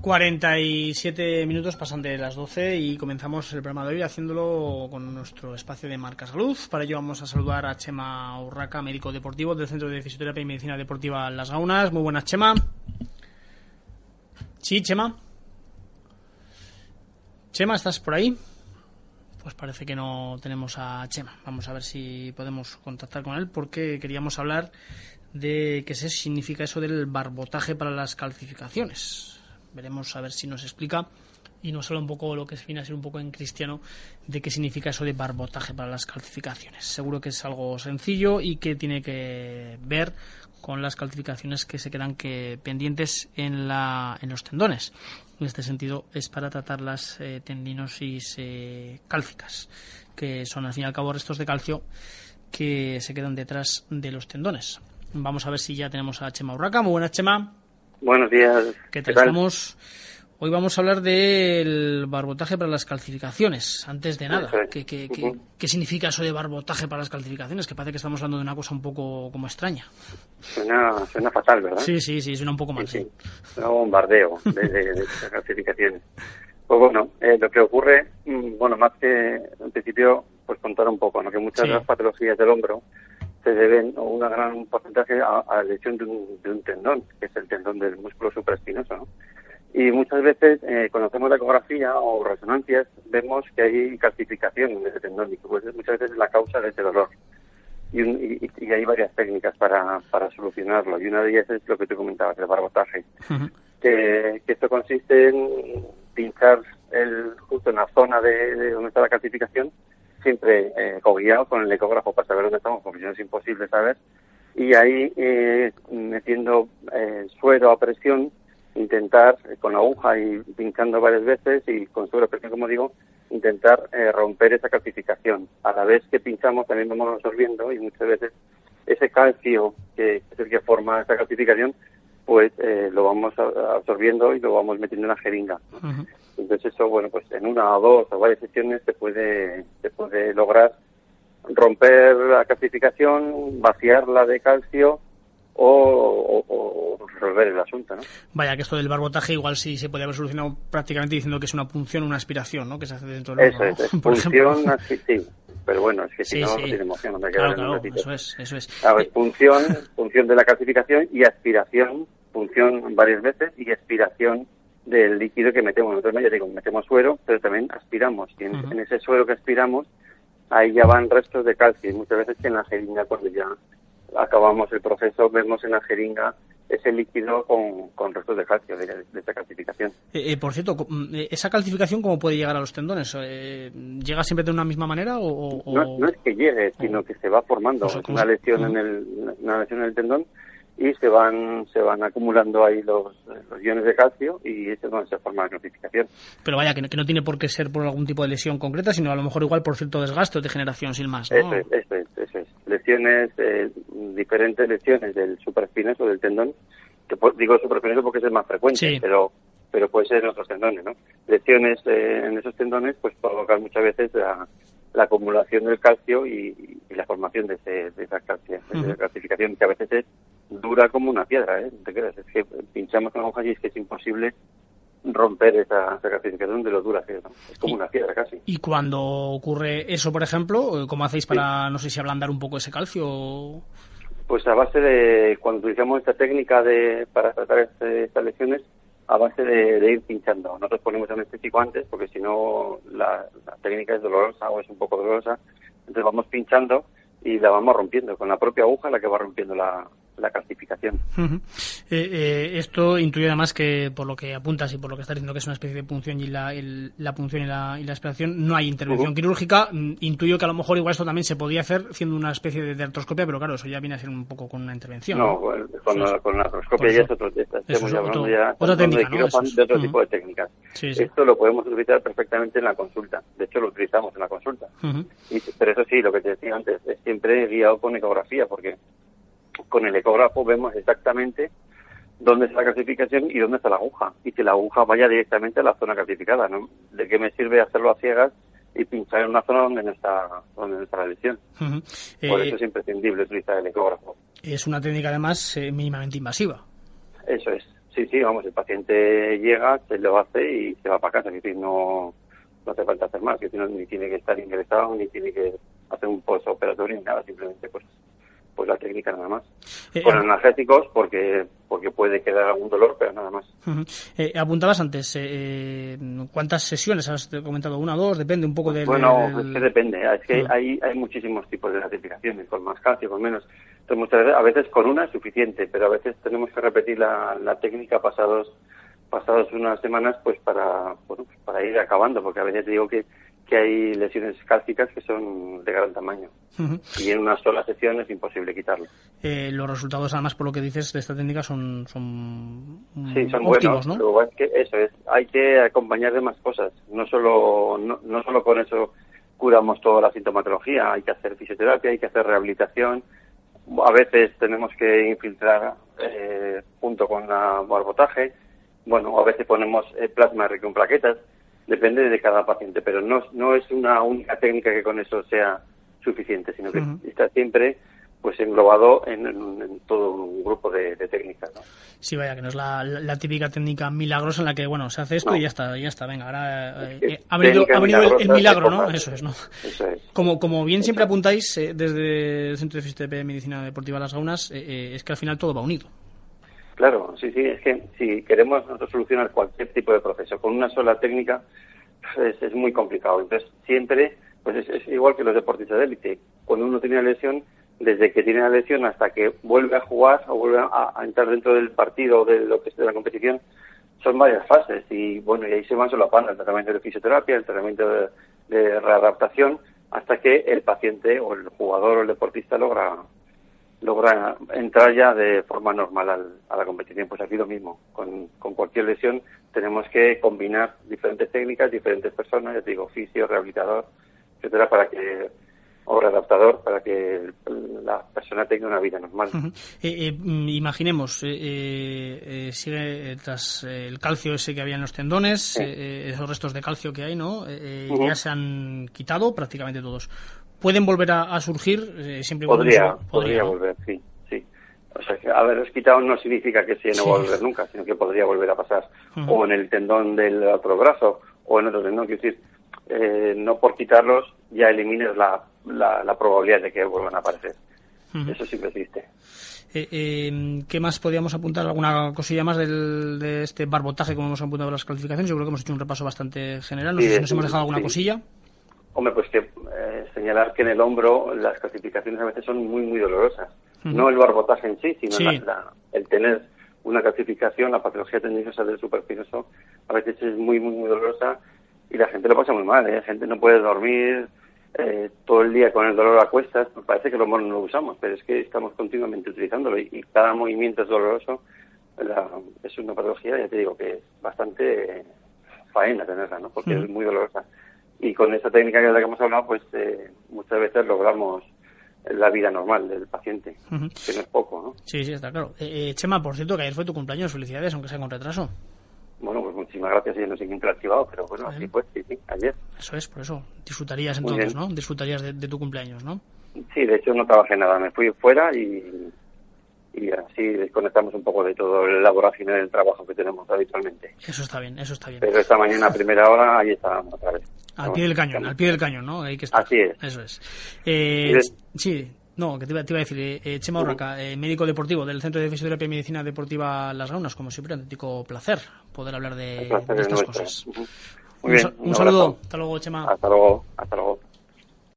47 minutos pasan de las 12 y comenzamos el programa de hoy haciéndolo con nuestro espacio de Marca Salud. Para ello vamos a saludar a Chema Urraca, médico deportivo del Centro de Fisioterapia y Medicina Deportiva Las Gaunas. Muy buenas, Chema. Sí, Chema. Chema, ¿estás por ahí? Pues parece que no tenemos a Chema. Vamos a ver si podemos contactar con él porque queríamos hablar de qué significa eso del barbotaje para las calcificaciones. Veremos a ver si nos explica y nos habla un poco lo que viene a ser un poco en cristiano de qué significa eso de barbotaje para las calcificaciones. Seguro que es algo sencillo y que tiene que ver con las calcificaciones que se quedan que pendientes en, la, en los tendones. En este sentido es para tratar las eh, tendinosis eh, cálcicas, que son al fin y al cabo restos de calcio que se quedan detrás de los tendones. Vamos a ver si ya tenemos a Chema Urraca. Muy buenas, Chema. Buenos días. ¿Qué tal, estamos? Hoy vamos a hablar del barbotaje para las calcificaciones. Antes de nada, ¿qué, qué, significa eso de barbotaje para las calcificaciones? Que parece que estamos hablando de una cosa un poco como extraña. Suena, suena fatal, ¿verdad? Sí, sí, sí, suena un poco mal. Sí, Un bombardeo de, de, calcificaciones. Pues bueno, eh, lo que ocurre, mm, bueno, más que en principio, pues contar un poco, ¿no? que muchas de las patologías del hombro se deben o un gran porcentaje a, la lesión de un, de un, tendón, que es el tendón del músculo supraespinoso. ¿no? Y muchas veces, eh, cuando hacemos la ecografía o resonancias, vemos que hay calcificación en ese tendón y que pues, muchas veces es la causa de ese dolor. Y, y, hay varias técnicas para, para solucionarlo. Y una de ellas es lo que tú comentabas, el barbotaje. que, que, esto consiste en pinchar el, justo en la zona de, donde está la calcificación siempre eh, con el ecógrafo para saber dónde estamos, porque no es imposible saber. Y ahí, eh, metiendo eh, suero a presión, intentar eh, con la aguja y pinchando varias veces y con suero a presión, como digo, intentar eh, romper esa calcificación. A la vez que pinchamos, también vamos absorbiendo y muchas veces ese calcio que es el que forma esa calcificación, pues eh, lo vamos absorbiendo y lo vamos metiendo en la jeringa. Entonces eso, bueno, pues en una o dos o varias sesiones se puede, se puede lograr romper la calcificación, vaciarla de calcio o, resolver el asunto, ¿no? Vaya, que esto del barbotaje igual sí se puede haber solucionado prácticamente diciendo que es una punción, una aspiración, ¿no? Que se hace dentro del Eso es, punción, sí, pero bueno, es que si no, no tiene emoción, no me claro, claro, eso es, eso es. punción, punción de la calcificación y aspiración, punción varias veces y aspiración del líquido que metemos. Nosotros, ya digo, metemos suero, pero también aspiramos. Y en, ese suero que aspiramos, ahí ya van restos de calcio. Y muchas veces que en la jeringa, cuando ya acabamos el proceso, vemos en la jeringa ese líquido con, con restos de calcio, de, de esa calcificación. Eh, eh, por cierto, mm, eh, ¿esa calcificación cómo puede llegar a los tendones? ¿Llega siempre de una misma manera o...? No, es que llegue, sino que se va formando. Es una lesión, en el, una lesión en el tendón y se van se van acumulando ahí los, los iones de calcio y eso es donde se forma la calcificación. Pero vaya, que no, que no, tiene por qué ser por algún tipo de lesión concreta, sino a lo mejor igual por cierto desgaste o degeneración sin más. Eso es, eso es, eso es. Lesiones, eh, diferentes lesiones del supraespinoso, del tendón, que digo supraespinoso porque es el más frecuente, pero pero puede ser en otros tendones, ¿no? Lesiones eh, en esos tendones pues provocan muchas veces la, la acumulación del calcio y, la formación de, esa calcificación, que a veces es dura como una piedra, ¿eh? te creas, es que pinchamos con la aguja y es que es imposible romper esa, calcificación de lo dura que es, es como una piedra casi. ¿Y cuando ocurre eso, por ejemplo, cómo hacéis para, no sé si ablandar un poco ese calcio? Pues a base de, cuando utilizamos esta técnica de para tratar este, estas lesiones, a base de, ir pinchando. Nosotros ponemos anestésico antes porque si no la, técnica es dolorosa o es un poco dolorosa. Entonces vamos pinchando y la vamos rompiendo con la propia aguja la que va rompiendo la, la calcificación. Eh, eh, esto intuye además que, por lo que apuntas y por lo que estás diciendo, que es una especie de punción y la, la punción y la, y la aspiración, no hay intervención quirúrgica. Mm, intuyo que a lo mejor igual esto también se podía hacer haciendo una especie de, artroscopia, pero claro, eso ya viene a ser un poco con una intervención. No, con, la, con la artroscopia ya es otro, estamos hablando ya otra técnica, de, de otro tipo de técnicas. Esto lo podemos utilizar perfectamente en la consulta. De hecho, lo utilizamos en la consulta. y, pero eso sí, lo que te decía antes, es siempre guiado con ecografía, porque con el ecógrafo vemos exactamente dónde está la calcificación y dónde está la aguja. Y que la aguja vaya directamente a la zona calcificada, ¿no? ¿De qué me sirve hacerlo a ciegas y pinchar en una zona donde no está, donde no está la lesión? Por eso eh, es imprescindible utilizar el ecógrafo. Es una técnica además eh, mínimamente invasiva. Eso es, sí, sí, vamos, el paciente llega, se lo hace y se va para casa. Es decir, no, no hace falta hacer más, que ni tiene que estar ingresado, ni tiene que hacer un postoperatorio ni nada, simplemente pues pues técnica nada más. Eh, Con eh, analgésicos porque porque puede quedar algún dolor, pero nada más. eh, apuntabas antes, eh, ¿cuántas sesiones? Has comentado una o dos, depende un poco del... Bueno, es que depende, es que hay, hay muchísimos tipos de certificaciones, con más calcio, con menos. Entonces, muchas veces, a veces con una es suficiente, pero a veces tenemos que repetir la, la técnica pasados pasados unas semanas pues para bueno, pues para ir acabando porque a veces digo que que hay lesiones cálcicas que son de gran tamaño y en una sola sesión es imposible quitarlo. Eh, los resultados, además, por lo que dices de esta técnica, son, son, sí, son buenos, ¿no? es que eso es, hay que acompañar de más cosas. No solo, no, no solo con eso curamos toda la sintomatología, hay que hacer fisioterapia, hay que hacer rehabilitación. A veces tenemos que infiltrar eh, junto con la barbotaje. Bueno, a veces ponemos eh, plasma rico en plaquetas depende de cada paciente, pero no, no es una única técnica que con eso sea suficiente, sino que está siempre pues englobado en, todo un grupo de, técnicas. ¿no? Sí, vaya, que no es la, típica técnica milagrosa en la que, bueno, se hace esto y ya está, ya está, venga, ahora eh, ha venido, el, milagro, ¿no? Eso es, ¿no? Como, como bien siempre apuntáis eh, desde el Centro de Fisioterapia de Medicina Deportiva Las Gaunas, eh, es que al final todo va unido. Claro, sí, sí, es que si queremos nosotros solucionar cualquier tipo de proceso con una sola técnica, pues es, muy complicado. Entonces, siempre, pues es, igual que los deportistas de élite. Cuando uno tiene una lesión, desde que tiene la lesión hasta que vuelve a jugar o vuelve a, entrar dentro del partido o de lo que es de la competición, son varias fases y bueno, y ahí se van solapando el tratamiento de fisioterapia, el tratamiento de readaptación, hasta que el paciente o el jugador o el deportista logra logra entrar ya de forma normal a la competición. Pues aquí lo mismo, con, con, cualquier lesión tenemos que combinar diferentes técnicas, diferentes personas, ya digo, oficio, rehabilitador, etcétera, para que o readaptador para que la persona tenga una vida normal. Eh, eh, mm, imaginemos, eh, sigue tras el calcio ese que había en los tendones, esos restos de calcio que hay, ¿no? Ya se han quitado prácticamente todos pueden volver a, surgir eh, siempre podría, podría, volver, sí, sí. O sea, que haberlos quitado no significa que se no va a volver nunca, sino que podría volver a pasar o en el tendón del otro brazo o en otro tendón. Quiero decir, eh, no por quitarlos ya elimines la, la, probabilidad de que vuelvan a aparecer. Eso siempre existe. Eh, eh, ¿Qué más podríamos apuntar? ¿Alguna cosilla más del, de este barbotaje, como hemos apuntado las calificaciones? Yo creo que hemos hecho un repaso bastante general. No sé si nos hemos dejado alguna cosilla. Hombre, pues que eh, señalar que en el hombro las calcificaciones a veces son muy, muy dolorosas. No el barbotaje en sí, sino el tener una calcificación, la patología tendenciosa del superficioso, a veces es muy, muy, muy dolorosa y la gente lo pasa muy mal. ¿eh? La gente no puede dormir eh, todo el día con el dolor a cuestas. Parece que los monos no lo usamos, pero es que estamos continuamente utilizándolo y, cada movimiento es doloroso. es una patología, ya te digo, que es bastante faena tenerla, ¿no? porque es muy dolorosa y con esta técnica de la que hemos hablado, pues eh, muchas veces logramos la vida normal del paciente, que no es poco, ¿no? Sí, sí, está claro. Eh, eh, Chema, por cierto, que ayer fue tu cumpleaños, felicidades, aunque sea con retraso. Bueno, pues muchísimas gracias, y no sé quién te lo ha activado, pero bueno, así pues, sí, sí, ayer. Eso es, por eso. Disfrutarías entonces, ¿no? Disfrutarías de, de, tu cumpleaños, ¿no? Sí, de hecho no trabajé nada, me fui fuera y, y así desconectamos un poco de todo el laboratorio del trabajo que tenemos habitualmente. Eso está bien, eso está bien. Pero esta mañana a primera hora ahí estábamos otra vez. Al pie del cañón, al pie del cañón, ¿no? Hay que estar. Así es. Eso es. Eh, sí, no, que te iba, a decir, eh, eh Chema Urraca, eh, médico deportivo del Centro de Fisioterapia y Medicina Deportiva Las Gaunas, como siempre, auténtico placer poder hablar de, estas cosas. Muy bien, un, saludo, hasta luego, Chema. Hasta luego, hasta luego.